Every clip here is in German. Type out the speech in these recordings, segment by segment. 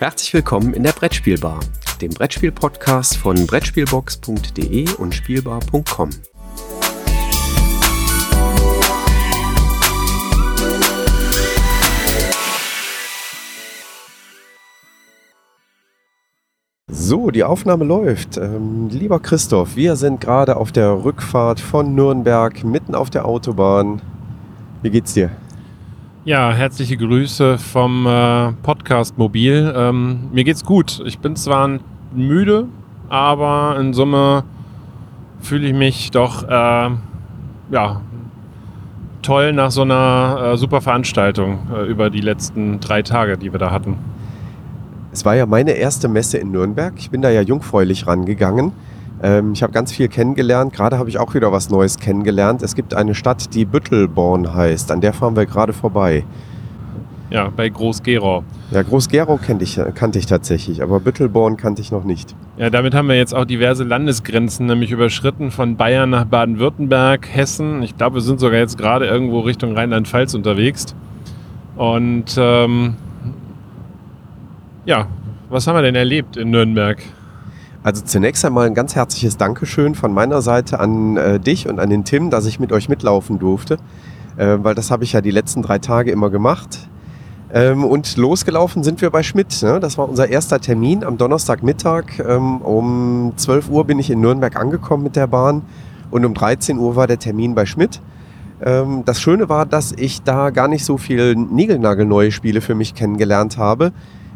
Herzlich willkommen in der Brettspielbar, dem Brettspiel-Podcast von Brettspielbox.de und Spielbar.com. So, die Aufnahme läuft. Ähm, lieber Christoph, wir sind gerade auf der Rückfahrt von Nürnberg, mitten auf der Autobahn. Wie geht's dir? Ja, herzliche Grüße vom äh, Podcast Mobil. Ähm, mir geht's gut. Ich bin zwar müde, aber in Summe fühle ich mich doch äh, ja, toll nach so einer äh, super Veranstaltung äh, über die letzten drei Tage, die wir da hatten. Es war ja meine erste Messe in Nürnberg. Ich bin da ja jungfräulich rangegangen. Ähm, ich habe ganz viel kennengelernt. Gerade habe ich auch wieder was Neues kennengelernt. Es gibt eine Stadt, die Büttelborn heißt. An der fahren wir gerade vorbei. Ja, bei Groß-Gerau. Ja, Groß-Gerau kannte ich, kannte ich tatsächlich, aber Büttelborn kannte ich noch nicht. Ja, damit haben wir jetzt auch diverse Landesgrenzen nämlich überschritten, von Bayern nach Baden-Württemberg, Hessen. Ich glaube, wir sind sogar jetzt gerade irgendwo Richtung Rheinland-Pfalz unterwegs. Und ähm, ja, was haben wir denn erlebt in Nürnberg? Also zunächst einmal ein ganz herzliches Dankeschön von meiner Seite an äh, dich und an den Tim, dass ich mit euch mitlaufen durfte, äh, weil das habe ich ja die letzten drei Tage immer gemacht. Ähm, und losgelaufen sind wir bei Schmidt. Ne? Das war unser erster Termin am Donnerstagmittag. Ähm, um 12 Uhr bin ich in Nürnberg angekommen mit der Bahn und um 13 Uhr war der Termin bei Schmidt. Ähm, das Schöne war, dass ich da gar nicht so viel niegelnagelneue Spiele für mich kennengelernt habe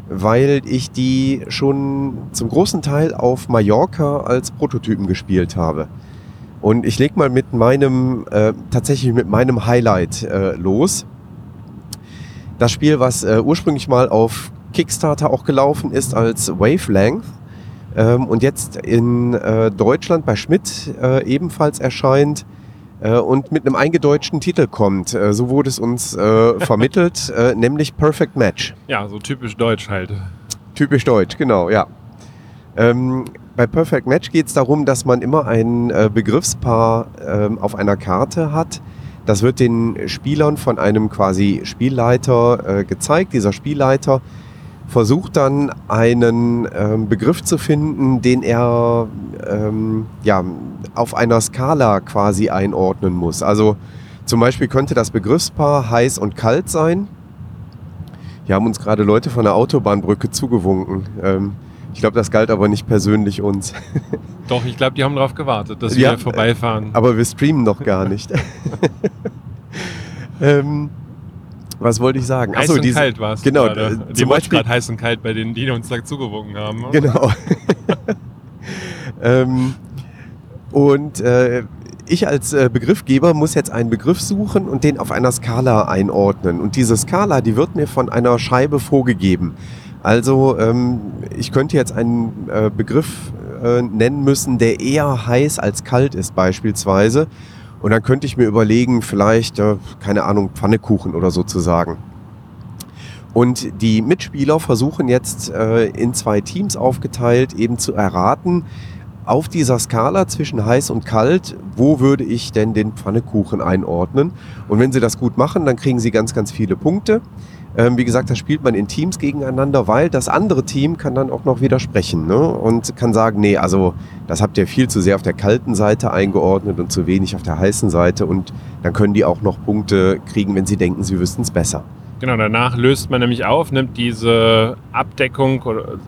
weil ich die schon zum großen Teil auf Mallorca als Prototypen gespielt habe. Und ich lege mal mit meinem, äh, tatsächlich mit meinem Highlight äh, los. Das Spiel, was äh, ursprünglich mal auf Kickstarter auch gelaufen ist als Wavelength ähm, und jetzt in äh, Deutschland bei Schmidt äh, ebenfalls erscheint, und mit einem eingedeutschten Titel kommt. Äh, so wurde es uns äh, vermittelt, äh, nämlich Perfect Match. Ja, so typisch deutsch halt. Typisch deutsch, genau, ja. Ähm, bei Perfect Match geht es darum, dass man immer ein äh, Begriffspaar ähm, auf einer Karte hat. Das wird den Spielern von einem quasi Spielleiter äh, gezeigt. Dieser Spielleiter versucht dann einen ähm, Begriff zu finden, den er ähm, ja, auf einer Skala quasi einordnen muss. Also zum Beispiel könnte das Begriffspaar heiß und kalt sein. Hier haben uns gerade Leute von der Autobahnbrücke zugewunken. Ähm, ich glaube, das galt aber nicht persönlich uns. Doch, ich glaube, die haben darauf gewartet, dass ja, wir vorbeifahren. Aber wir streamen noch gar nicht. ähm, was wollte ich sagen? Heiß Achso, und diese, kalt war es. Genau. Äh, die war gerade heiß und kalt bei denen, die uns da zugewunken haben. Genau. ähm, und äh, ich als äh, Begriffgeber muss jetzt einen Begriff suchen und den auf einer Skala einordnen. Und diese Skala, die wird mir von einer Scheibe vorgegeben. Also ähm, ich könnte jetzt einen äh, Begriff äh, nennen müssen, der eher heiß als kalt ist beispielsweise. Und dann könnte ich mir überlegen, vielleicht, keine Ahnung, Pfannekuchen oder so zu sagen. Und die Mitspieler versuchen jetzt äh, in zwei Teams aufgeteilt eben zu erraten, auf dieser Skala zwischen heiß und kalt, wo würde ich denn den Pfannekuchen einordnen? Und wenn sie das gut machen, dann kriegen sie ganz, ganz viele Punkte. Ähm, wie gesagt, das spielt man in Teams gegeneinander, weil das andere Team kann dann auch noch widersprechen ne? und kann sagen, nee, also das habt ihr viel zu sehr auf der kalten Seite eingeordnet und zu wenig auf der heißen Seite und dann können die auch noch Punkte kriegen, wenn sie denken, sie wüssten es besser. Genau, danach löst man nämlich auf, nimmt diese Abdeckung oder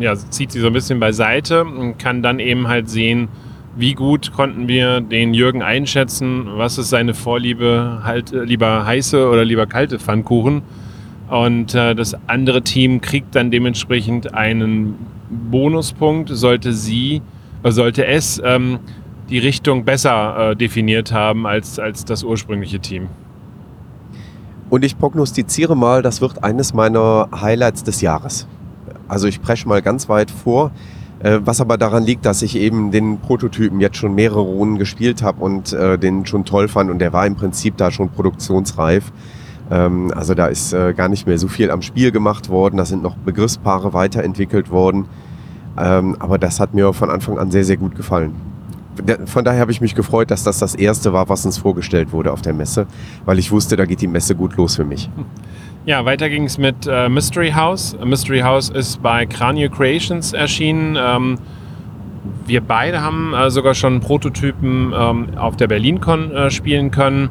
ja, zieht sie so ein bisschen beiseite und kann dann eben halt sehen, wie gut konnten wir den Jürgen einschätzen, was ist seine Vorliebe, halt lieber heiße oder lieber kalte Pfannkuchen und äh, das andere Team kriegt dann dementsprechend einen Bonuspunkt, sollte sie, äh, sollte es ähm, die Richtung besser äh, definiert haben als, als das ursprüngliche Team. Und ich prognostiziere mal, das wird eines meiner Highlights des Jahres. Also ich presche mal ganz weit vor, äh, was aber daran liegt, dass ich eben den Prototypen jetzt schon mehrere Runden gespielt habe und äh, den schon toll fand und der war im Prinzip da schon produktionsreif. Ähm, also da ist äh, gar nicht mehr so viel am Spiel gemacht worden. Da sind noch Begriffspaare weiterentwickelt worden. Ähm, aber das hat mir von Anfang an sehr, sehr gut gefallen. von daher habe ich mich gefreut, dass das das erste war, was uns vorgestellt wurde auf der Messe, weil ich wusste, da geht die Messe gut los für mich. Ja, weiter ging es mit äh, Mystery House. Mystery House ist bei Cranio Creations erschienen. Ähm, wir beide haben äh, sogar schon Prototypen ähm, auf der BerlinCon äh, spielen können.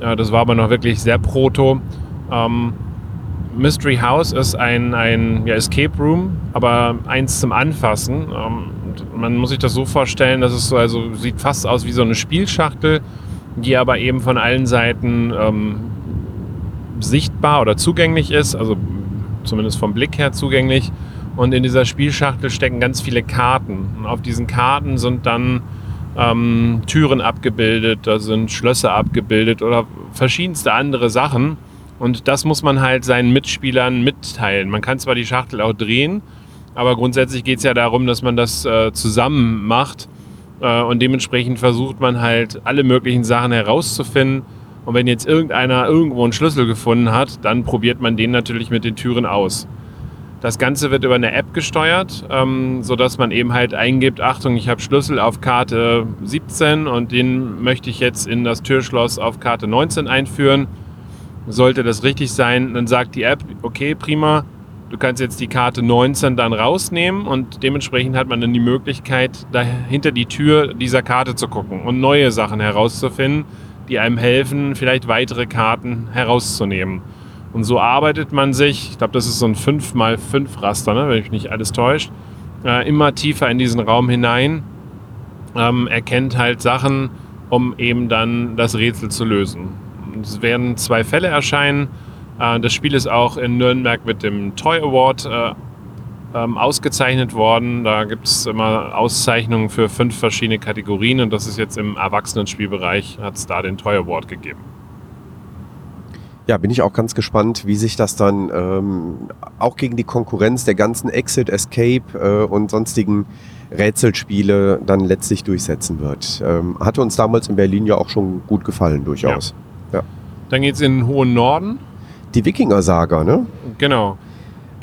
Äh, das war aber noch wirklich sehr proto. Ähm, Mystery House ist ein, ein ja, Escape Room, aber eins zum Anfassen. Ähm, man muss sich das so vorstellen, dass es so, also sieht fast aus wie so eine Spielschachtel, die aber eben von allen Seiten ähm, sichtbar oder zugänglich ist, also zumindest vom Blick her zugänglich. Und in dieser Spielschachtel stecken ganz viele Karten. Und auf diesen Karten sind dann ähm, Türen abgebildet, da sind Schlösser abgebildet oder verschiedenste andere Sachen. Und das muss man halt seinen Mitspielern mitteilen. Man kann zwar die Schachtel auch drehen, aber grundsätzlich geht es ja darum, dass man das äh, zusammen macht. Äh, und dementsprechend versucht man halt alle möglichen Sachen herauszufinden. Und wenn jetzt irgendeiner irgendwo einen Schlüssel gefunden hat, dann probiert man den natürlich mit den Türen aus. Das Ganze wird über eine App gesteuert, ähm, sodass man eben halt eingibt, Achtung, ich habe Schlüssel auf Karte 17 und den möchte ich jetzt in das Türschloss auf Karte 19 einführen. Sollte das richtig sein, dann sagt die App, okay, prima, du kannst jetzt die Karte 19 dann rausnehmen und dementsprechend hat man dann die Möglichkeit, hinter die Tür dieser Karte zu gucken und neue Sachen herauszufinden, die einem helfen, vielleicht weitere Karten herauszunehmen. Und so arbeitet man sich, ich glaube, das ist so ein 5x5 Raster, ne, wenn mich nicht alles täuscht, äh, immer tiefer in diesen Raum hinein, ähm, erkennt halt Sachen, um eben dann das Rätsel zu lösen. Es werden zwei Fälle erscheinen. Äh, das Spiel ist auch in Nürnberg mit dem Toy Award äh, ähm, ausgezeichnet worden. Da gibt es immer Auszeichnungen für fünf verschiedene Kategorien und das ist jetzt im Erwachsenenspielbereich, hat es da den Toy Award gegeben. Ja, bin ich auch ganz gespannt, wie sich das dann ähm, auch gegen die Konkurrenz der ganzen Exit, Escape äh, und sonstigen Rätselspiele dann letztlich durchsetzen wird. Ähm, hatte uns damals in Berlin ja auch schon gut gefallen, durchaus. Ja. Ja. Dann geht es in den hohen Norden. Die Wikinger-Saga, ne? Genau.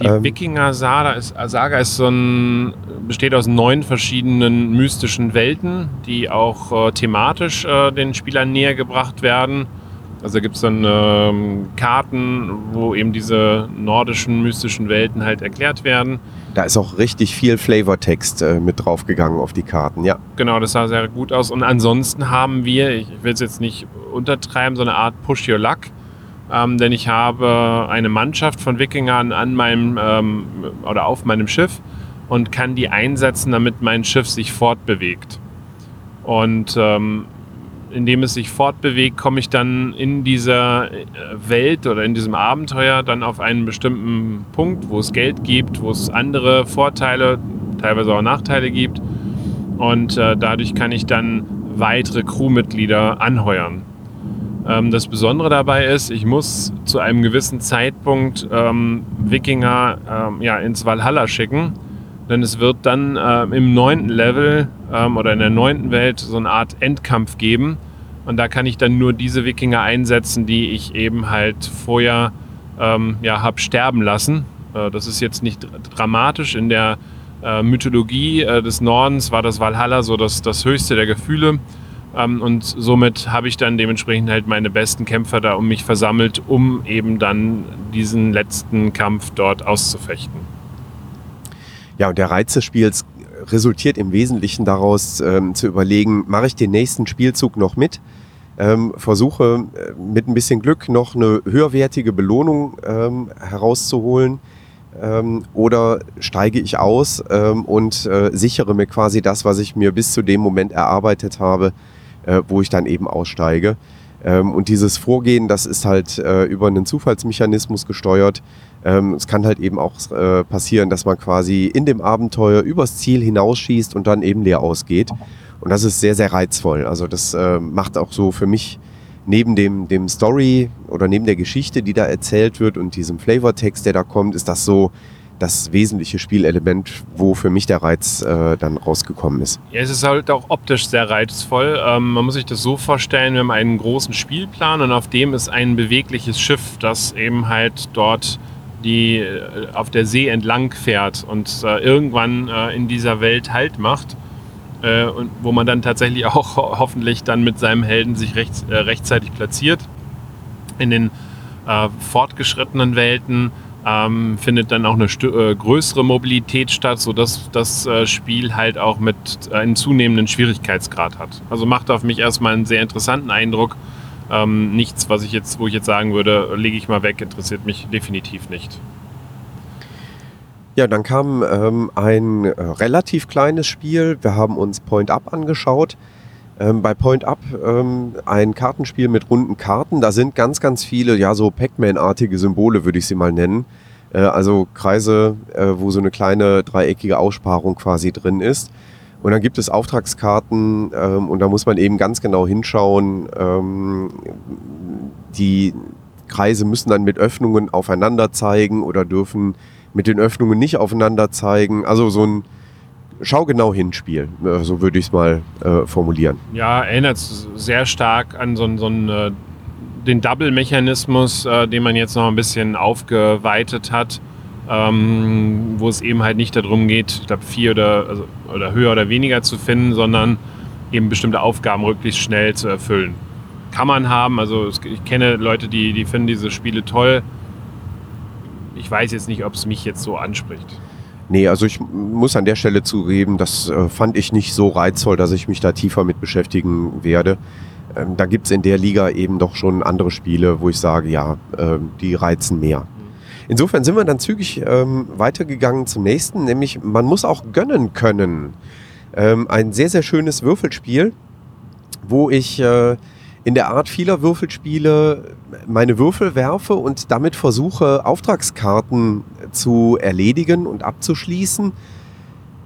Die ähm. Wikinger-Saga ist, Saga ist so ein, besteht aus neun verschiedenen mystischen Welten, die auch äh, thematisch äh, den Spielern näher gebracht werden. Also gibt es dann ähm, Karten, wo eben diese nordischen mystischen Welten halt erklärt werden. Da ist auch richtig viel Flavortext äh, mit draufgegangen auf die Karten, ja. Genau, das sah sehr gut aus. Und ansonsten haben wir, ich will es jetzt nicht untertreiben, so eine Art Push Your Luck. Ähm, denn ich habe eine Mannschaft von Wikingern an meinem ähm, oder auf meinem Schiff und kann die einsetzen, damit mein Schiff sich fortbewegt. Und ähm, indem es sich fortbewegt, komme ich dann in dieser äh, Welt oder in diesem Abenteuer dann auf einen bestimmten Punkt, wo es Geld gibt, wo es andere Vorteile, teilweise auch Nachteile gibt. Und äh, dadurch kann ich dann weitere Crewmitglieder anheuern. Ähm, das Besondere dabei ist, ich muss zu einem gewissen Zeitpunkt ähm, Wikinger ähm, ja, ins Valhalla schicken. Denn es wird dann äh, im neunten Level ähm, oder in der neunten Welt so eine Art Endkampf geben. Und da kann ich dann nur diese Wikinger einsetzen, die ich eben halt vorher ähm, ja, habe sterben lassen. Äh, das ist jetzt nicht dramatisch. In der äh, Mythologie äh, des Nordens war das Valhalla so das, das höchste der Gefühle. Ähm, und somit habe ich dann dementsprechend halt meine besten Kämpfer da um mich versammelt, um eben dann diesen letzten Kampf dort auszufechten. Ja, und der Reiz des Spiels resultiert im Wesentlichen daraus ähm, zu überlegen, mache ich den nächsten Spielzug noch mit? Ähm, versuche äh, mit ein bisschen Glück noch eine höherwertige Belohnung ähm, herauszuholen ähm, oder steige ich aus ähm, und äh, sichere mir quasi das, was ich mir bis zu dem Moment erarbeitet habe, äh, wo ich dann eben aussteige. Ähm, und dieses Vorgehen, das ist halt äh, über einen Zufallsmechanismus gesteuert. Ähm, es kann halt eben auch äh, passieren, dass man quasi in dem Abenteuer übers Ziel hinausschießt und dann eben leer ausgeht. Und das ist sehr, sehr reizvoll. Also das äh, macht auch so für mich neben dem, dem Story oder neben der Geschichte, die da erzählt wird und diesem Flavortext, der da kommt, ist das so das wesentliche Spielelement, wo für mich der Reiz äh, dann rausgekommen ist. Ja, es ist halt auch optisch sehr reizvoll. Ähm, man muss sich das so vorstellen, wir haben einen großen Spielplan und auf dem ist ein bewegliches Schiff, das eben halt dort die äh, auf der See entlang fährt und äh, irgendwann äh, in dieser Welt Halt macht. und wo man dann tatsächlich auch ho hoffentlich dann mit seinem Helden sich recht, rechtzeitig platziert. In den äh, fortgeschrittenen Welten ähm, findet dann auch eine äh, größere Mobilität statt, sodass das äh, Spiel halt auch mit einem zunehmenden Schwierigkeitsgrad hat. Also macht auf mich erstmal einen sehr interessanten Eindruck. Ähm, nichts, was ich jetzt, wo ich jetzt sagen würde, lege ich mal weg, interessiert mich definitiv nicht. Ja, dann kam ähm, ein äh, relativ kleines Spiel. Wir haben uns Point Up angeschaut. Ähm, bei Point Up ähm, ein Kartenspiel mit runden Karten. Da sind ganz, ganz viele, ja, so Pac-Man-artige Symbole, würde ich sie mal nennen. Äh, also Kreise, äh, wo so eine kleine dreieckige Aussparung quasi drin ist. Und dann gibt es Auftragskarten ähm, und da muss man eben ganz genau hinschauen. Ähm, die Kreise müssen dann mit Öffnungen aufeinander zeigen oder dürfen mit den Öffnungen nicht aufeinander zeigen. Also so ein Schau genau hinspiel, äh, so würde ich es mal äh, formulieren. Ja, erinnert sehr stark an so, so einen, äh, den Double-Mechanismus, äh, den man jetzt noch ein bisschen aufgeweitet hat, ähm, wo es eben halt nicht darum geht, ich glaube, vier oder, also, oder höher oder weniger zu finden, sondern eben bestimmte Aufgaben möglichst schnell zu erfüllen. Kann man haben, also ich kenne Leute, die, die finden diese Spiele toll ich weiß jetzt nicht, ob es mich jetzt so anspricht. Nee, also ich muss an der Stelle zugeben, das äh, fand ich nicht so reizvoll, dass ich mich da tiefer mit beschäftigen werde. Ähm, da gibt es in der Liga eben doch schon andere Spiele, wo ich sage, ja, äh, die reizen mehr. Insofern sind wir dann zügig ähm, weitergegangen zum nächsten, nämlich man muss auch gönnen können. Ähm, ein sehr, sehr schönes Würfelspiel, wo ich äh, in der Art vieler Würfelspiele meine Würfel werfe und damit versuche, Auftragskarten zu erledigen und abzuschließen.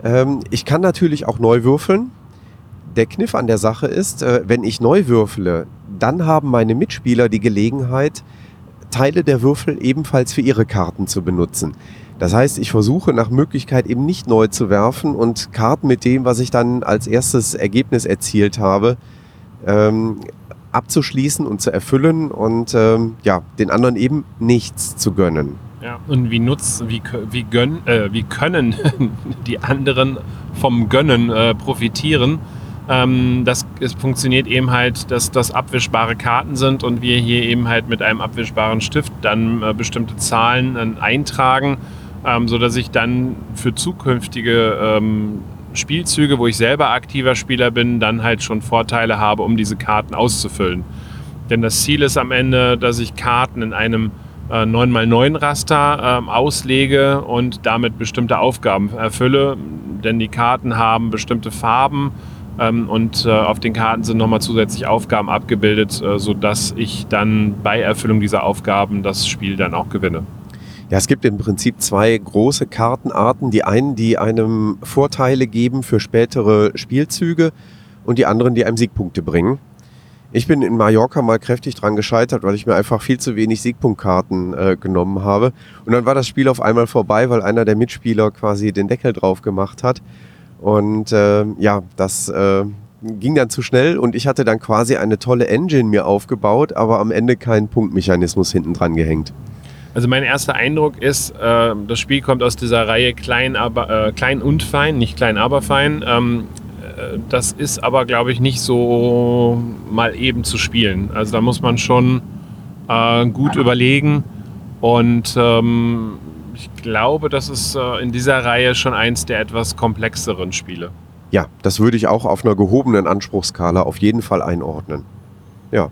Ähm, ich kann natürlich auch neu würfeln. Der Kniff an der Sache ist, äh, wenn ich neu würfele, dann haben meine Mitspieler die Gelegenheit, Teile der Würfel ebenfalls für ihre Karten zu benutzen. Das heißt, ich versuche nach Möglichkeit eben nicht neu zu werfen und Karten mit dem, was ich dann als erstes Ergebnis erzielt habe, ähm, abzuschließen und zu erfüllen und ähm, ja, den anderen eben nichts zu gönnen. Ja, und wie nutzen, wie, wie, gönn, äh, wie können die anderen vom Gönnen äh, profitieren? Ähm, das es funktioniert eben halt, dass das abwischbare Karten sind und wir hier eben halt mit einem abwischbaren Stift dann äh, bestimmte Zahlen äh, eintragen, ähm, sodass ich dann für zukünftige ähm, Spielzüge, wo ich selber aktiver Spieler bin, dann halt schon Vorteile habe, um diese Karten auszufüllen. Denn das Ziel ist am Ende, dass ich Karten in einem äh, 9x9 Raster äh, auslege und damit bestimmte Aufgaben erfülle. Denn die Karten haben bestimmte Farben und äh, auf den Karten sind nochmal zusätzlich Aufgaben abgebildet, äh, sodass ich dann bei Erfüllung dieser Aufgaben das Spiel dann auch gewinne. Ja, es gibt im Prinzip zwei große Kartenarten. Die einen, die einem Vorteile geben für spätere Spielzüge und die anderen, die einem Siegpunkte bringen. Ich bin in Mallorca mal kräftig dran gescheitert, weil ich mir einfach viel zu wenig Siegpunktkarten äh, genommen habe. Und dann war das Spiel auf einmal vorbei, weil einer der Mitspieler quasi den Deckel drauf gemacht hat. Und äh, ja, das äh, ging dann zu schnell und ich hatte dann quasi eine tolle Engine mir aufgebaut, aber am Ende keinen Punktmechanismus hinten dran gehängt. Also mein erster Eindruck ist, äh, das Spiel kommt aus dieser Reihe Klein, aber, äh, klein und Fein, nicht Klein, aber Fein. Ähm, äh, das ist aber, glaube ich, nicht so mal eben zu spielen. Also da muss man schon äh, gut überlegen. Und ähm, ich glaube, das ist äh, in dieser Reihe schon eins der etwas komplexeren Spiele. Ja, das würde ich auch auf einer gehobenen Anspruchskala auf jeden Fall einordnen. Ja.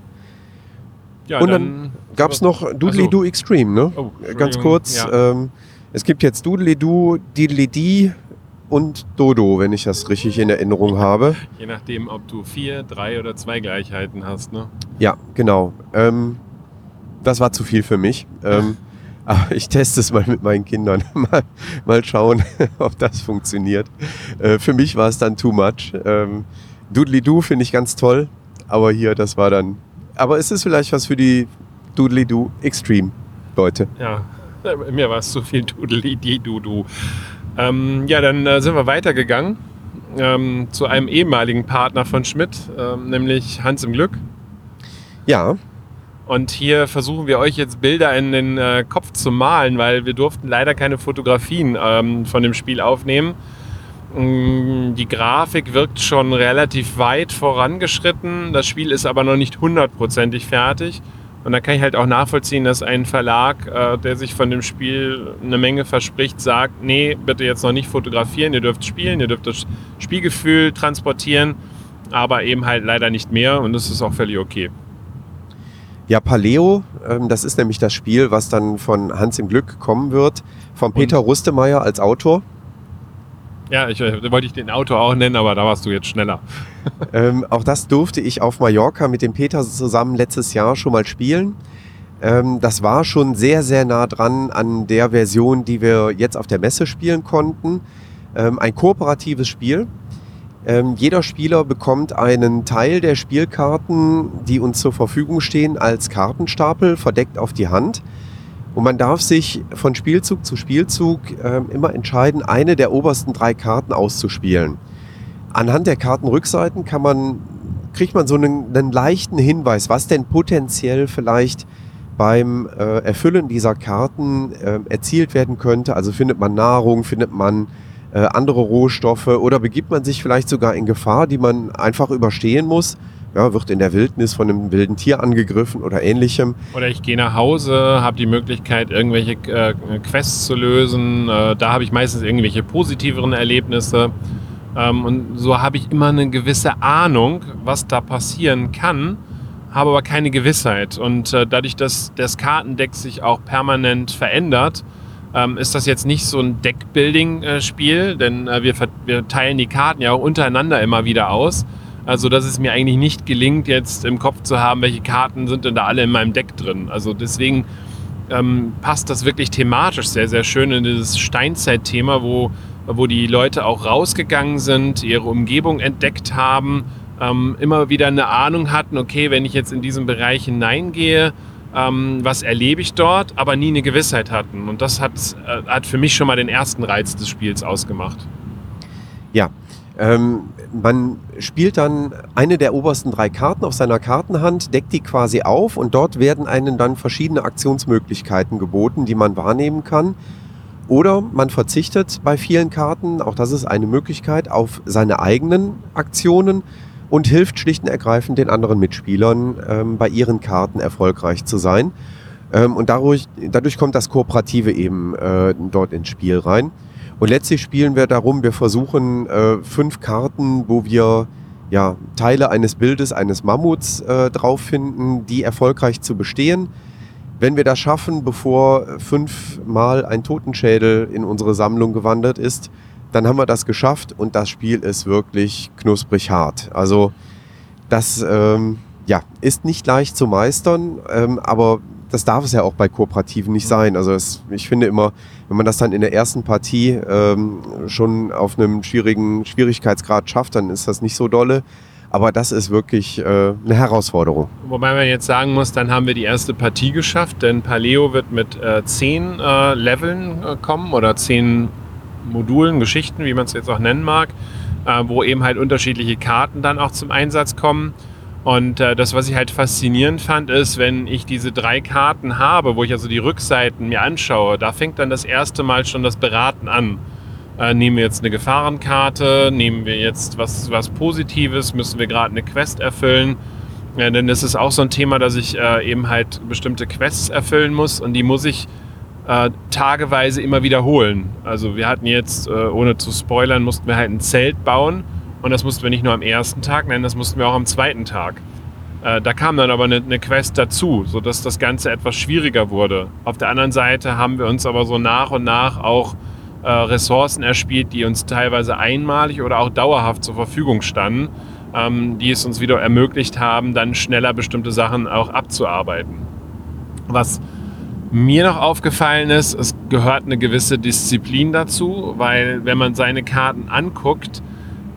Ja, und dann, dann gab es noch Doodly Do Extreme, ne? Oh, Ganz kurz. Ja. Ähm, es gibt jetzt Doodly Do, Diddly Dee und Dodo, wenn ich das richtig in Erinnerung habe. Je nachdem, ob du vier, drei oder zwei Gleichheiten hast, ne? Ja, genau. Ähm, das war zu viel für mich. Ähm, aber ich teste es mal mit meinen Kindern. mal, mal schauen, ob das funktioniert. Äh, für mich war es dann too much. Ähm, Doodly Do finde ich ganz toll, aber hier, das war dann. Aber ist es vielleicht was für die Doodly-Doo Extreme, Leute. Ja, mir war es zu viel Doodly-Doo. Ähm, ja, dann äh, sind wir weitergegangen ähm, zu einem ehemaligen Partner von Schmidt, ähm, nämlich Hans im Glück. Ja. Und hier versuchen wir euch jetzt Bilder in den äh, Kopf zu malen, weil wir durften leider keine Fotografien ähm, von dem Spiel aufnehmen. Mm, die Grafik wirkt schon relativ weit vorangeschritten. Das Spiel ist aber noch nicht hundertprozentig fertig. Und da kann ich halt auch nachvollziehen, dass ein Verlag, äh, der sich von dem Spiel eine Menge verspricht, sagt, nee, bitte jetzt noch nicht fotografieren, ihr dürft spielen, ihr dürft das Spielgefühl transportieren, aber eben halt leider nicht mehr und das ist auch völlig okay. Ja, Paleo, ähm, das ist nämlich das Spiel, was dann von Hans im Glück kommen wird, von Peter und? Rustemeyer als Autor. Ja, ich äh, wollte ich den Autor auch nennen, aber da warst du jetzt schneller. ähm, auch das durfte ich auf Mallorca mit dem Peter zusammen letztes Jahr schon mal spielen. Ähm, das war schon sehr, sehr nah dran an der Version, die wir jetzt auf der Messe spielen konnten. Ähm, ein kooperatives Spiel. Ähm, jeder Spieler bekommt einen Teil der Spielkarten, die uns zur Verfügung stehen, als Kartenstapel verdeckt auf die Hand. Und man darf sich von Spielzug zu Spielzug äh, immer entscheiden, eine der obersten drei Karten auszuspielen. Anhand der Kartenrückseiten kann man, kriegt man so einen, einen leichten Hinweis, was denn potenziell vielleicht beim äh, Erfüllen dieser Karten äh, erzielt werden könnte. Also findet man Nahrung, findet man äh, andere Rohstoffe oder begibt man sich vielleicht sogar in Gefahr, die man einfach überstehen muss ja, wird in der Wildnis von einem wilden Tier angegriffen oder ähnlichem. Oder ich gehe nach Hause, habe die Möglichkeit, irgendwelche äh, Quests zu lösen. Äh, da habe ich meistens irgendwelche positiveren Erlebnisse. Ähm, und so habe ich immer eine gewisse Ahnung, was da passieren kann, habe aber keine Gewissheit. Und äh, dadurch, dass das Kartendeck sich auch permanent verändert, ähm, ist das jetzt nicht so ein Deckbuilding-Spiel, denn äh, wir, wir teilen die Karten ja auch untereinander immer wieder aus also, dass es mir eigentlich nicht gelingt, jetzt im Kopf zu haben, welche Karten sind denn da alle in meinem Deck drin. Also deswegen ähm, passt das wirklich thematisch sehr, sehr schön in dieses Steinzeit-Thema, wo, wo die Leute auch rausgegangen sind, ihre Umgebung entdeckt haben, ähm, immer wieder eine Ahnung hatten, okay, wenn ich jetzt in diesen Bereich hineingehe, ähm, was erlebe ich dort, aber nie eine Gewissheit hatten. Und das hat, äh, hat für mich schon mal den ersten Reiz des Spiels ausgemacht. Ja, ähm, man spielt dann eine der obersten drei Karten auf seiner Kartenhand, deckt die quasi auf und dort werden einem dann verschiedene Aktionsmöglichkeiten geboten, die man wahrnehmen kann. Oder man verzichtet bei vielen Karten, auch das ist eine Möglichkeit, auf seine eigenen Aktionen und hilft schlicht und ergreifend den anderen Mitspielern ähm, bei ihren Karten erfolgreich zu sein. Ähm, und dadurch, dadurch kommt das Kooperative eben äh, dort ins Spiel rein. Und letztlich spielen wir darum, wir versuchen äh, fünf Karten, wo wir ja, Teile eines Bildes eines Mammuts äh, drauf finden, die erfolgreich zu bestehen. Wenn wir das schaffen, bevor fünfmal ein Totenschädel in unsere Sammlung gewandert ist, dann haben wir das geschafft und das Spiel ist wirklich knusprig hart. Also das ähm, ja, ist nicht leicht zu meistern, ähm, aber das darf es ja auch bei Kooperativen nicht sein. Also es, ich finde immer, wenn man das dann in der ersten Partie ähm, schon auf einem schwierigen Schwierigkeitsgrad schafft, dann ist das nicht so dolle. Aber das ist wirklich äh, eine Herausforderung. Wobei man jetzt sagen muss, dann haben wir die erste Partie geschafft, denn Paleo wird mit äh, zehn äh, Leveln äh, kommen oder zehn Modulen, Geschichten, wie man es jetzt auch nennen mag, äh, wo eben halt unterschiedliche Karten dann auch zum Einsatz kommen. Und äh, das, was ich halt faszinierend fand, ist, wenn ich diese drei Karten habe, wo ich also die Rückseiten mir anschaue, da fängt dann das erste Mal schon das Beraten an. Äh, nehmen wir jetzt eine Gefahrenkarte, nehmen wir jetzt was, was Positives, müssen wir gerade eine Quest erfüllen. Ja, denn das ist auch so ein Thema, dass ich äh, eben halt bestimmte Quests erfüllen muss und die muss ich äh, tageweise immer wiederholen. Also wir hatten jetzt, äh, ohne zu spoilern, mussten wir halt ein Zelt bauen und das mussten wir nicht nur am ersten Tag nennen, das mussten wir auch am zweiten Tag. Äh, da kam dann aber eine, eine, Quest dazu, sodass das Ganze etwas schwieriger wurde. Auf der anderen Seite haben wir uns aber so nach und nach auch äh, Ressourcen erspielt, die uns teilweise einmalig oder auch dauerhaft zur Verfügung standen, ähm, die es uns wieder ermöglicht haben, dann schneller bestimmte Sachen auch abzuarbeiten. Was mir noch aufgefallen ist, es gehört eine gewisse Disziplin dazu, weil wenn man seine Karten anguckt,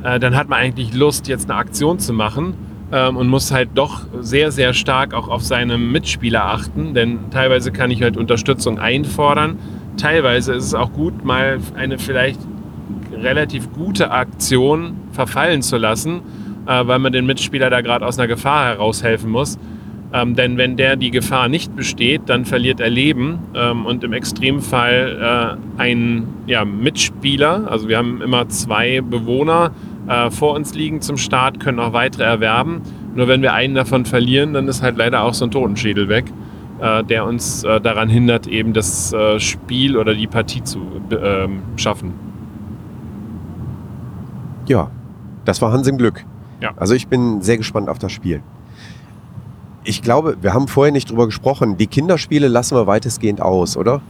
äh, dann hat man eigentlich Lust, jetzt eine Aktion zu machen ähm, und muss halt doch sehr, sehr stark auch auf seine Mitspieler achten, denn teilweise kann ich halt Unterstützung einfordern. Teilweise ist es auch gut, mal eine vielleicht relativ gute Aktion verfallen zu lassen, äh, weil man den Mitspieler da gerade aus einer Gefahr heraushelfen muss. Ähm, denn wenn der die Gefahr nicht besteht, dann verliert er Leben ähm, und im Extremfall äh, ein ja, Mitspieler, also wir haben immer zwei Bewohner äh, vor uns liegen zum Start, können auch weitere erwerben. Nur wenn wir einen davon verlieren, dann ist halt leider auch so ein Totenschädel weg, äh, der uns äh, daran hindert, eben das äh, Spiel oder die Partie zu ähm, schaffen. Ja, das war Hans im Glück. Ja. Also ich bin sehr gespannt auf das Spiel. Ich glaube, wir haben vorher nicht drüber gesprochen. Die Kinderspiele lassen wir weitestgehend aus, oder?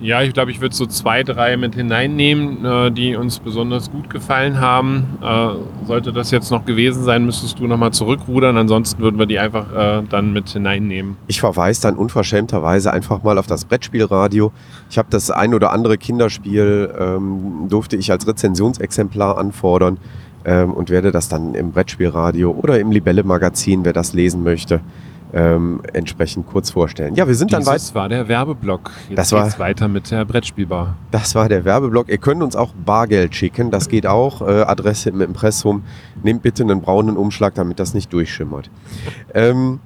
Ja, ich glaube, ich würde so zwei, drei mit hineinnehmen, äh, die uns besonders gut gefallen haben. Äh, sollte das jetzt noch gewesen sein, müsstest du nochmal zurückrudern. Ansonsten würden wir die einfach äh, dann mit hineinnehmen. Ich verweise dann unverschämterweise einfach mal auf das Brettspielradio. Ich habe das ein oder andere Kinderspiel, ähm, durfte ich als Rezensionsexemplar anfordern ähm, und werde das dann im Brettspielradio oder im Libelle-Magazin, wer das lesen möchte, ähm, entsprechend kurz vorstellen. Ja, wir sind dann weit. Das war der Werbeblock. Jetzt Das war- weiter mit der Brettspielbar. Das war der Werbeblock. Ihr könnt uns auch Bargeld schicken. Das geht auch. Äh, Adresse im Impressum. Nehmt bitte einen braunen Umschlag, damit das nicht durchschimmert. Ähm,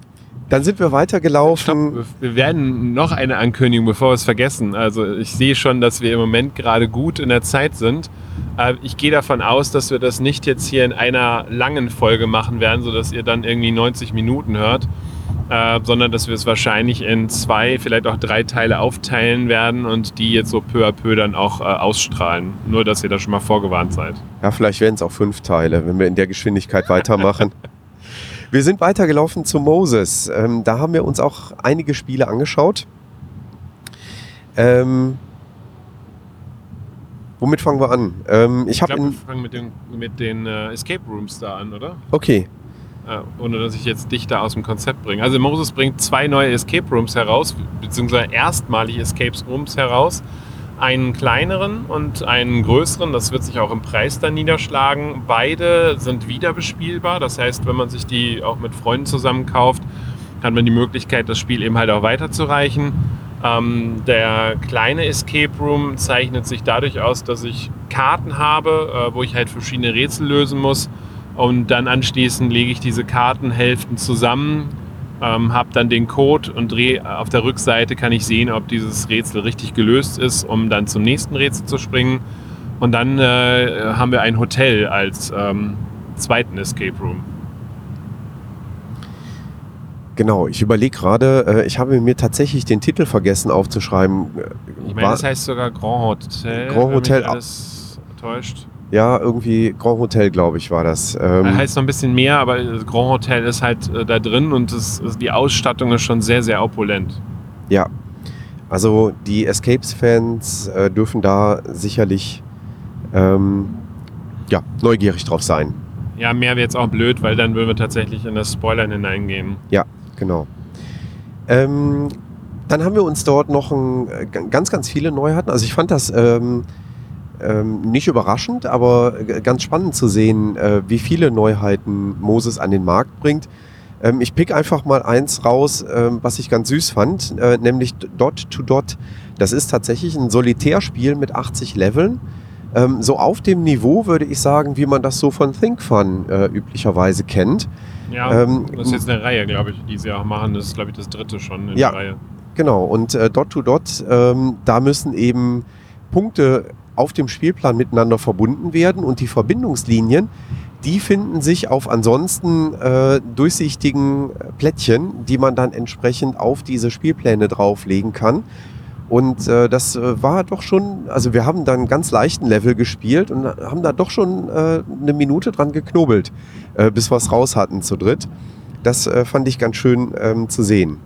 dann sind wir weitergelaufen. Stopp, wir werden noch eine Ankündigung, bevor wir es vergessen. Also ich sehe schon, dass wir im Moment gerade gut in der Zeit sind. Äh, Ich gehe davon aus, dass wir das nicht jetzt hier in einer langen Folge machen werden, sodass ihr dann irgendwie 90 Minuten hört, äh, sondern dass wir es wahrscheinlich in zwei, vielleicht auch drei Teile aufteilen werden und die jetzt so peu à peu dann auch äh, ausstrahlen. Nur, dass ihr da schon mal vorgewarnt seid. Ja, vielleicht werden es auch fünf Teile, wenn wir in der Geschwindigkeit weitermachen. wir sind weitergelaufen zu Moses. Ähm, da haben wir uns auch einige Spiele angeschaut. Ähm, womit fangen wir an? Ähm, ich Ich glaube, wir fangen mit den, mit den äh, Escape Rooms da an, oder? Okay, Ja, ohne dass ich jetzt dich da aus dem Konzept bringe. Also Moses bringt zwei neue Escape Rooms heraus, beziehungsweise erstmalig Escape Rooms heraus. Einen kleineren und einen größeren, das wird sich auch im Preis dann niederschlagen. Beide sind wieder bespielbar, das heißt, wenn man sich die auch mit Freunden zusammen kauft, hat man die Möglichkeit, das Spiel eben halt auch weiterzureichen. Ähm, der kleine Escape Room zeichnet sich dadurch aus, dass ich Karten habe, äh, wo ich halt verschiedene Rätsel lösen muss. Und dann anschließend lege ich diese Kartenhälften zusammen, ähm, habe dann den Code und drehe auf der Rückseite kann ich sehen, ob dieses Rätsel richtig gelöst ist, um dann zum nächsten Rätsel zu springen. Und dann äh, haben wir ein Hotel als ähm, zweiten Escape Room. genau. Ich überlege gerade, äh, ich habe mir tatsächlich den Titel vergessen aufzuschreiben. Äh, Ich meine, das heißt sogar Grand Hotel. Grand wenn mich Hotel, alles täuscht. Ja, irgendwie Grand Hotel, glaube ich, war das. Ähm, heißt noch ein bisschen mehr, aber das Grand Hotel ist halt äh, da drin und es, die Ausstattung ist schon sehr, sehr opulent. Ja, also die Escapes-Fans äh, dürfen da sicherlich ähm, ja, neugierig drauf sein. Ja, mehr wäre jetzt auch blöd, weil dann würden wir tatsächlich in das Spoilern hineingehen. Genau. Ähm, dann haben wir uns dort noch ein, äh, ganz, ganz viele Neuheiten. Also ich fand das ähm, ähm, nicht überraschend, aber ganz spannend zu sehen, äh, wie viele Neuheiten Moses an den Markt bringt. Ähm, ich pick einfach mal eins raus, ähm, was ich ganz süß fand, äh, nämlich Dot to Dot. Das ist tatsächlich ein Solitärspiel mit 80 Leveln. Ähm, so auf dem Niveau würde ich sagen, wie man das so von Think Fun äh, üblicherweise kennt. Ja, Ähm, das ist jetzt eine Reihe, glaube ich, die sie auch machen. Das ist, glaube ich, das dritte schon in Ja. der Reihe. Genau, und äh, Dot to Dot, ähm, da müssen eben Punkte auf dem Spielplan miteinander verbunden werden und die Verbindungslinien, die finden sich auf ansonsten äh, durchsichtigen Plättchen, die man dann entsprechend auf diese Spielpläne drauflegen kann. Und äh, das äh, war doch schon, also wir haben dann einen ganz leichten Level gespielt und haben da doch schon äh, eine Minute dran geknobelt, äh, bis wir es raus hatten zu dritt. Das äh, fand ich ganz schön ähm, zu sehen.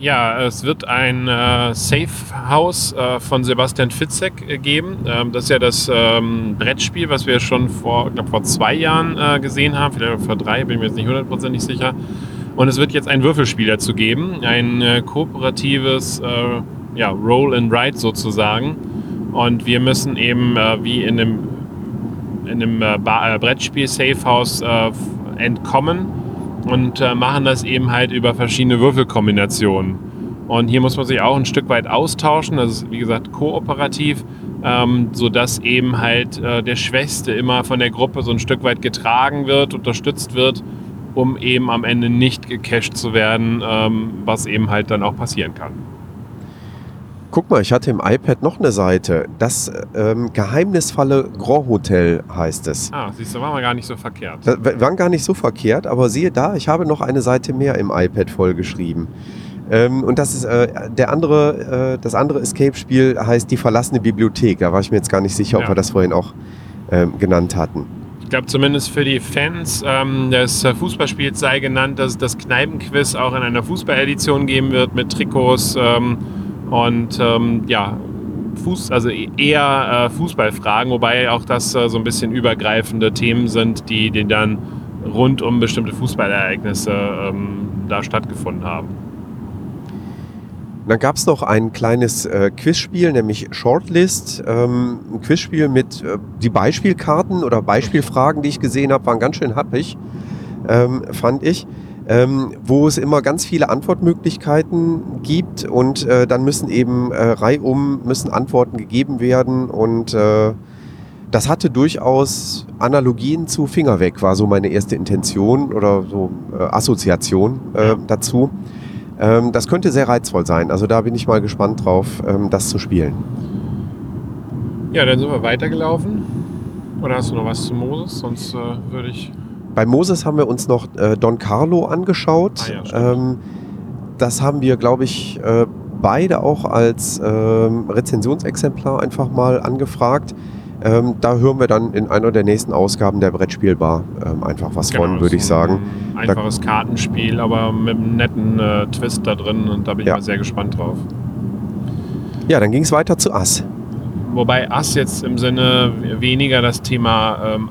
Ja, es wird ein äh, Safe House äh, von Sebastian Fitzek äh, geben. Ähm, das ist ja das ähm, Brettspiel, was wir schon vor, glaub, vor zwei Jahren äh, gesehen haben, vielleicht vor drei, bin ich mir jetzt nicht hundertprozentig sicher. Und es wird jetzt ein Würfelspiel dazu geben, ein äh, kooperatives äh, ja, Roll and Write sozusagen. Und wir müssen eben wie in einem, in einem Brettspiel Safe House entkommen und äh, machen das eben halt über verschiedene Würfelkombinationen. Und hier muss man sich auch ein Stück weit austauschen. Das ist, wie gesagt, kooperativ, ähm, sodass eben halt äh, der Schwächste immer von der Gruppe so ein Stück weit getragen wird, unterstützt wird um eben am Ende nicht gecached zu werden, ähm, was eben halt dann auch passieren kann. Guck mal, ich hatte im iPad noch eine Seite. Das ähm, geheimnisvolle Grand Hotel heißt es. Ah, siehst du, war mal gar nicht so verkehrt. Das war gar nicht so verkehrt, aber siehe da, ich habe noch eine Seite mehr im iPad vollgeschrieben. Ähm, und das ist äh, der andere, äh, das andere Escape-Spiel heißt Die verlassene Bibliothek. Da war ich mir jetzt gar nicht sicher, ob Ja. wir das vorhin auch ähm, genannt hatten. Ich glaube zumindest für die Fans ähm, des äh, Fußballspiels sei genannt, dass es das Kneipenquiz auch in einer Fußballedition geben wird mit Trikots ähm, und ähm, ja, Fuß, also e- eher äh, Fußballfragen, wobei auch das äh, so ein bisschen übergreifende Themen sind, die, die dann rund um bestimmte Fußballereignisse ähm, da stattgefunden haben. Dann gab es noch ein kleines äh, Quizspiel, nämlich Shortlist. Ähm, ein Quizspiel mit äh, die Beispielkarten oder Beispielfragen, die ich gesehen habe, waren ganz schön happig, ähm, fand ich. Ähm, wo es immer ganz viele Antwortmöglichkeiten gibt und äh, dann müssen eben äh, reihum müssen Antworten gegeben werden und äh, das hatte durchaus Analogien zu Finger weg, war so meine erste Intention oder so äh, Assoziation äh, dazu. Ähm, das könnte sehr reizvoll sein. Also da bin ich mal gespannt drauf, ähm, das zu spielen. Ja, dann sind wir weitergelaufen. Oder hast du noch was zu Moses? Sonst äh, würde ich. Bei Moses haben wir uns noch äh, Don Carlo angeschaut. Ah ja, ähm, das haben wir, glaube ich, äh, beide auch als ähm, Rezensionsexemplar einfach mal angefragt. Ähm, da hören wir dann in einer der nächsten Ausgaben der Brettspielbar ähm, einfach was von, Genau, würde ist ich sagen. Ein einfaches Kartenspiel, aber mit einem netten äh, Twist da drin und da bin ich Ja. mal sehr gespannt drauf. Ja, dann ging es weiter zu Ass. Wobei Ass jetzt im Sinne weniger das Thema ähm,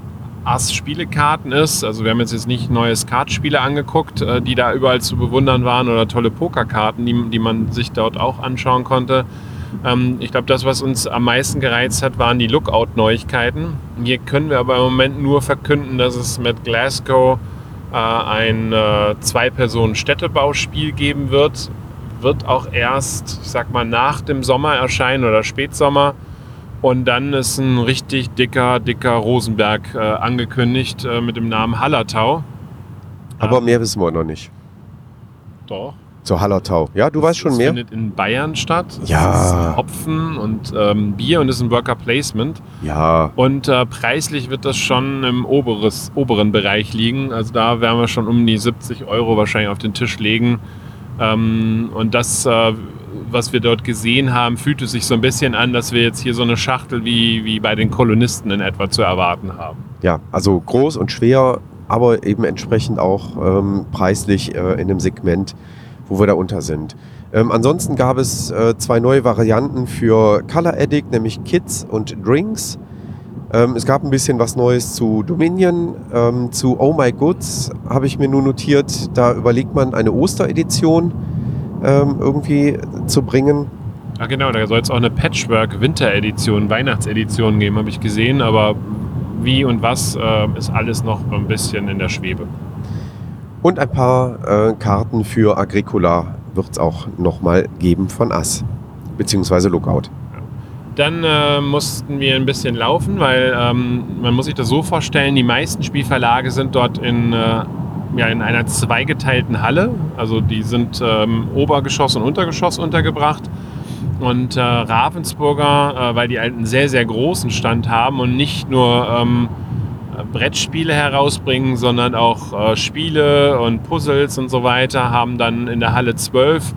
Ass-Spielekarten ist. Also wir haben jetzt, jetzt nicht neues Kartspiele angeguckt, äh, die da überall zu bewundern waren oder tolle Pokerkarten, die, die man sich dort auch anschauen konnte. Ähm, ich glaube, das, was uns am meisten gereizt hat, waren die Lookout-Neuigkeiten. Hier können wir aber im Moment nur verkünden, dass es mit Glasgow äh, ein äh, Zwei-Personen-Städtebauspiel geben wird. Wird auch erst, ich sag mal, nach dem Sommer erscheinen oder Spätsommer. Und dann ist ein richtig dicker, dicker Rosenberg äh, angekündigt äh, mit dem Namen Hallertau. Aber Ähm, mehr wissen wir noch nicht. Doch. Zur Hallertau. Ja, du Das- weißt schon das mehr? findet in Bayern statt. Ja. ist Hopfen und ähm, Bier und ist ein Worker Placement. Ja, Und äh, preislich wird das schon im oberes, oberen Bereich liegen. Also da werden wir schon um die 70 Euro wahrscheinlich auf den Tisch legen. Ähm, und das, äh, was wir dort gesehen haben, fühlt es sich so ein bisschen an, dass wir jetzt hier so eine Schachtel wie, wie bei den Kolonisten in etwa zu erwarten haben. ja, also groß und schwer, aber eben entsprechend auch ähm, preislich äh, in einem Segment, wo wir da unter sind. Ähm, ansonsten gab es äh, zwei neue Varianten für Color Addict, nämlich Kids und Drinks. Ähm, es gab ein bisschen was Neues zu Dominion. Ähm, zu Oh My Goods habe ich mir nur notiert, da überlegt man eine Osteredition ähm, irgendwie zu bringen. Ach genau, da soll es auch eine Patchwork-Winteredition, Weihnachtsedition geben, habe ich gesehen. Aber wie und was äh, ist alles noch ein bisschen in der Schwebe. Und ein paar äh, Karten für Agricola wird es auch nochmal geben von Ass, beziehungsweise Lookout. Dann äh, mussten wir ein bisschen laufen, weil ähm, man muss sich das so vorstellen, die meisten Spielverlage sind dort in, äh, ja, in einer zweigeteilten Halle. Also die sind ähm, Obergeschoss und Untergeschoss untergebracht. Und äh, Ravensburger, äh, weil die einen sehr, sehr großen Stand haben und nicht nur ähm, Brettspiele herausbringen, sondern auch äh, Spiele und Puzzles und so weiter, haben dann in der Halle 12,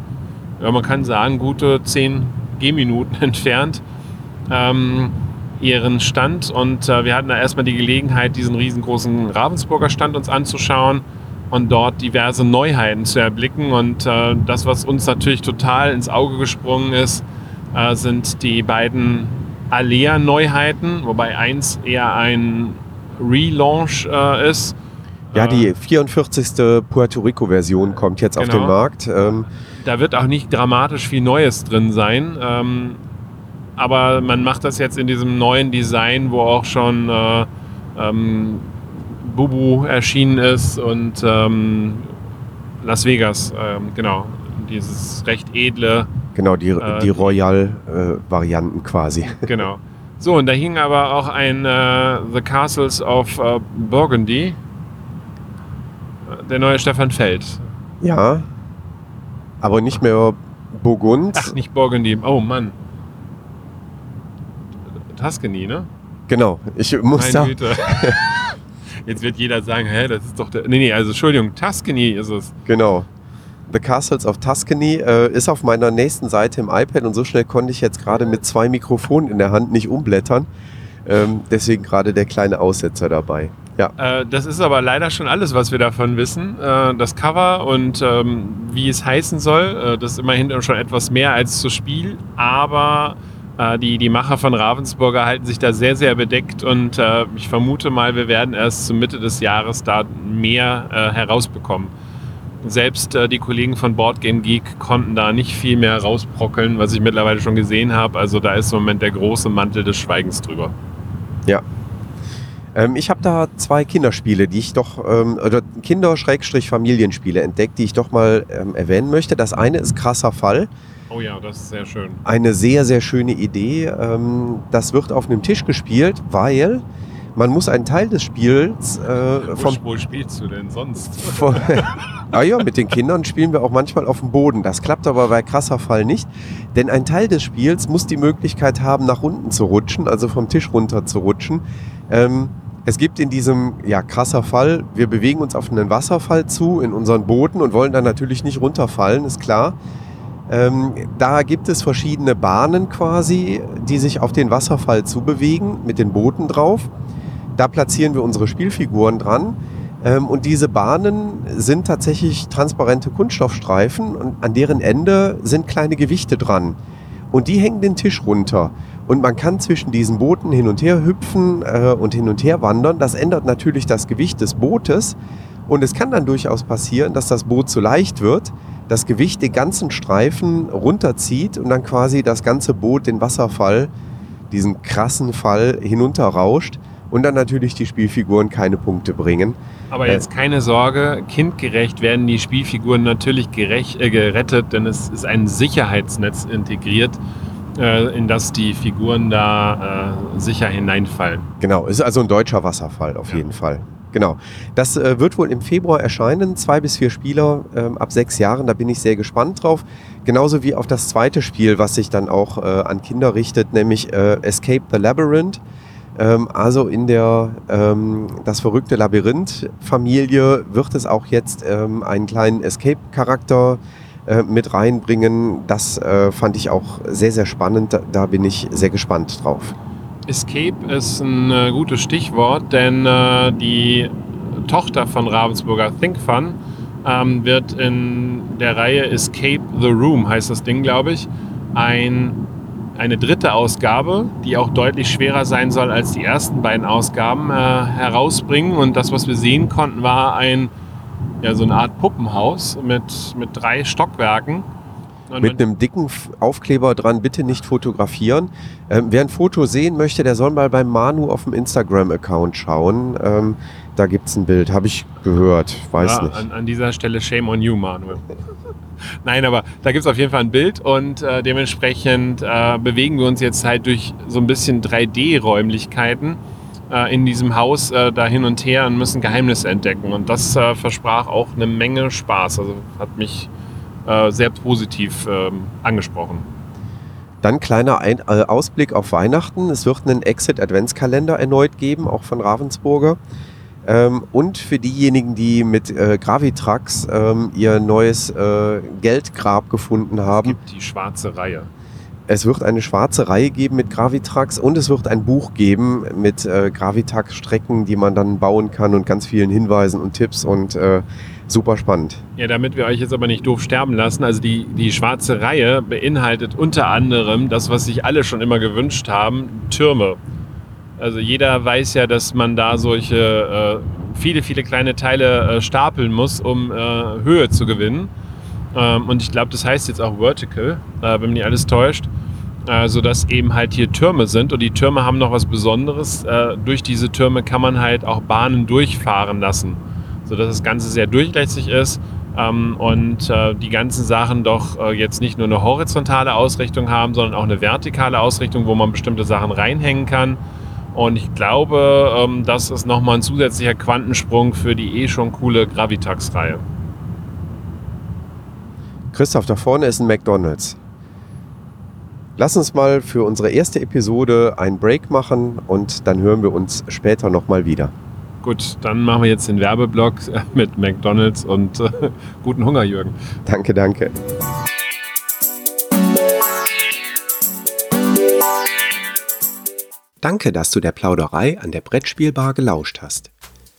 ja, man kann sagen, gute 10 Gehminuten entfernt, ähm, ihren Stand. Und äh, wir hatten da erstmal die Gelegenheit, diesen riesengroßen Ravensburger Stand uns anzuschauen und dort diverse Neuheiten zu erblicken. Und äh, das, was uns natürlich total ins Auge gesprungen ist, äh, sind die beiden Alea-Neuheiten, wobei eins eher ein Relaunch äh, ist. Ja, Äh, die 44. Puerto Rico-Version kommt jetzt auf Genau. den Markt. Ähm, Da wird auch nicht dramatisch viel Neues drin sein. Ähm, aber man macht das jetzt in diesem neuen Design, wo auch schon äh, ähm, Bubu erschienen ist und ähm, Las Vegas, ähm, genau. Dieses recht edle, genau, die, Äh, die Royal-Varianten quasi. genau. So, und da hing aber auch ein äh, The Castles of äh, Burgundy. der neue Stefan Feld. Ja, aber nicht mehr Burgund. Ach, nicht Burgundy. Oh Mann. Tuscany, ne? Genau, ich muss da. Meine Güte. Jetzt wird jeder sagen, hä, das ist doch der. Nee, nee, also Entschuldigung, Tuscany ist es. Genau. The Castles of Tuscany äh, ist auf meiner nächsten Seite im iPad und so schnell konnte ich jetzt gerade mit zwei Mikrofonen in der Hand nicht umblättern. Ähm, deswegen gerade der kleine Aussetzer dabei. Ja. Äh, das ist aber leider schon alles, was wir davon wissen. Äh, das Cover und ähm, wie es heißen soll, äh, das ist immerhin schon etwas mehr als zu Spiel, aber die, die Macher von Ravensburger halten sich da sehr, sehr bedeckt und äh, ich vermute mal, wir werden erst zur Mitte des Jahres da mehr äh, herausbekommen. Selbst die Kollegen von Boardgame Geek konnten da nicht viel mehr rausbrockeln, was ich mittlerweile schon gesehen habe. Also da ist im Moment der große Mantel des Schweigens drüber. Ja. Ähm, ich habe da zwei Kinderspiele, die ich doch, ähm, oder Kinder-Familienspiele entdeckt, die ich doch mal ähm, erwähnen möchte. Das eine ist Krasser Fall. Oh ja, das ist sehr schön. Eine sehr, sehr schöne Idee. Ähm, das wird auf einem Tisch gespielt, weil man muss einen Teil des Spiels äh, vom... Wo spielst du denn sonst? Von, ah ja, mit den Kindern spielen wir auch manchmal auf dem Boden. Das klappt aber bei krasser Fall nicht. Denn ein Teil des Spiels muss die Möglichkeit haben, nach unten zu rutschen, also vom Tisch runter zu rutschen. Ähm, es gibt in diesem ja, krasser Fall, wir bewegen uns auf einen Wasserfall zu in unseren Booten und wollen dann natürlich nicht runterfallen, ist klar. Ähm, da gibt es verschiedene Bahnen quasi, die sich auf den Wasserfall zubewegen mit den Booten drauf. Da platzieren wir unsere Spielfiguren dran. Ähm, und diese Bahnen sind tatsächlich transparente Kunststoffstreifen und an deren Ende sind kleine Gewichte dran. Und die hängen den Tisch runter. Und man kann zwischen diesen Booten hin und her hüpfen äh, und hin und her wandern. Das ändert natürlich das Gewicht des Bootes. Und es kann dann durchaus passieren, dass das Boot zu leicht wird, das Gewicht den ganzen Streifen runterzieht und dann quasi das ganze Boot den Wasserfall, diesen krassen Fall hinunterrauscht und dann natürlich die Spielfiguren keine Punkte bringen. Aber jetzt keine Sorge, kindgerecht werden die Spielfiguren natürlich gerecht, äh, gerettet, denn es ist ein Sicherheitsnetz integriert äh, in das die Figuren da äh, sicher hineinfallen. Genau, ist also ein deutscher Wasserfall auf ja. jeden Fall. Genau. Das äh, wird wohl im Februar erscheinen. Zwei bis vier Spieler ähm, ab sechs Jahren. Da bin ich sehr gespannt drauf. Genauso wie auf das zweite Spiel, was sich dann auch äh, an Kinder richtet, nämlich äh, Escape the Labyrinth. Ähm, also in der ähm, Das verrückte Labyrinth-Familie wird es auch jetzt ähm, einen kleinen Escape-Charakter äh, mit reinbringen. Das äh, fand ich auch sehr, sehr spannend. Da, da, bin ich sehr gespannt drauf. Escape ist ein äh, gutes Stichwort, denn äh, die Tochter von Ravensburger Think Fun ähm, wird in der Reihe Escape the Room, heißt das Ding, glaube ich, ein, eine dritte Ausgabe, die auch deutlich schwerer sein soll als die ersten beiden Ausgaben, äh, herausbringen. Und das, was wir sehen konnten, war ein ja, so eine Art Puppenhaus mit, mit drei Stockwerken. Und mit einem dicken Aufkleber dran, bitte nicht fotografieren. Ähm, wer ein Foto sehen möchte, der soll mal beim Manu auf dem Instagram-Account schauen. Ähm, da gibt es ein Bild, habe ich gehört, weiß ja, nicht. An, an, dieser Stelle Shame on you, Manu. Nein, aber da gibt es auf jeden Fall ein Bild und äh, dementsprechend äh, bewegen wir uns jetzt halt durch so ein bisschen 3D-Räumlichkeiten äh, in diesem Haus äh, da hin und her und müssen Geheimnisse entdecken. Und das äh, versprach auch eine Menge Spaß. Also hat mich äh, sehr positiv ähm, angesprochen. Dann kleiner Ein äh, Ausblick auf Weihnachten. Es wird einen Exit-Adventskalender erneut geben, auch von Ravensburger. Ähm, und für diejenigen, die mit äh, Gravitrax ähm, ihr neues äh, Geldgrab gefunden haben. Es gibt die schwarze Reihe. Es wird eine schwarze Reihe geben mit Gravitrax und es wird ein Buch geben mit äh, Gravitax-Strecken, die man dann bauen kann und ganz vielen Hinweisen und Tipps und äh, super spannend. Ja, damit wir euch jetzt aber nicht doof sterben lassen, also die, die schwarze Reihe beinhaltet unter anderem das, was sich alle schon immer gewünscht haben, Türme. Also jeder weiß ja, dass man da solche äh, viele, viele kleine Teile äh, stapeln muss, um äh, Höhe zu gewinnen. Ähm, und ich glaube, das heißt jetzt auch Vertical, äh, wenn mich nicht alles täuscht. Äh, sodass eben halt hier Türme sind. Und die Türme haben noch was Besonderes. Äh, durch diese Türme kann man halt auch Bahnen durchfahren lassen, sodass das Ganze sehr durchlässig ist. Ähm, und äh, die ganzen Sachen doch äh, jetzt nicht nur eine horizontale Ausrichtung haben, sondern auch eine vertikale Ausrichtung, wo man bestimmte Sachen reinhängen kann. Und ich glaube, ähm, das ist nochmal ein zusätzlicher Quantensprung für die eh schon coole Gravitax-Reihe. Christoph, da vorne ist ein McDonald's. Lass uns mal für unsere erste Episode einen Break machen und dann hören wir uns später nochmal wieder. Gut, dann machen wir jetzt den Werbeblock mit McDonald's und äh, guten Hunger, Jürgen. Danke, danke. Danke, dass du der Plauderei an der Brettspielbar gelauscht hast.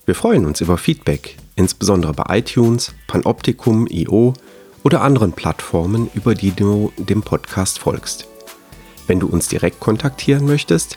Wir freuen uns über Feedback, insbesondere bei iTunes, Panoptikum, IO oder anderen Plattformen, über die du dem Podcast folgst. Wenn du uns direkt kontaktieren möchtest,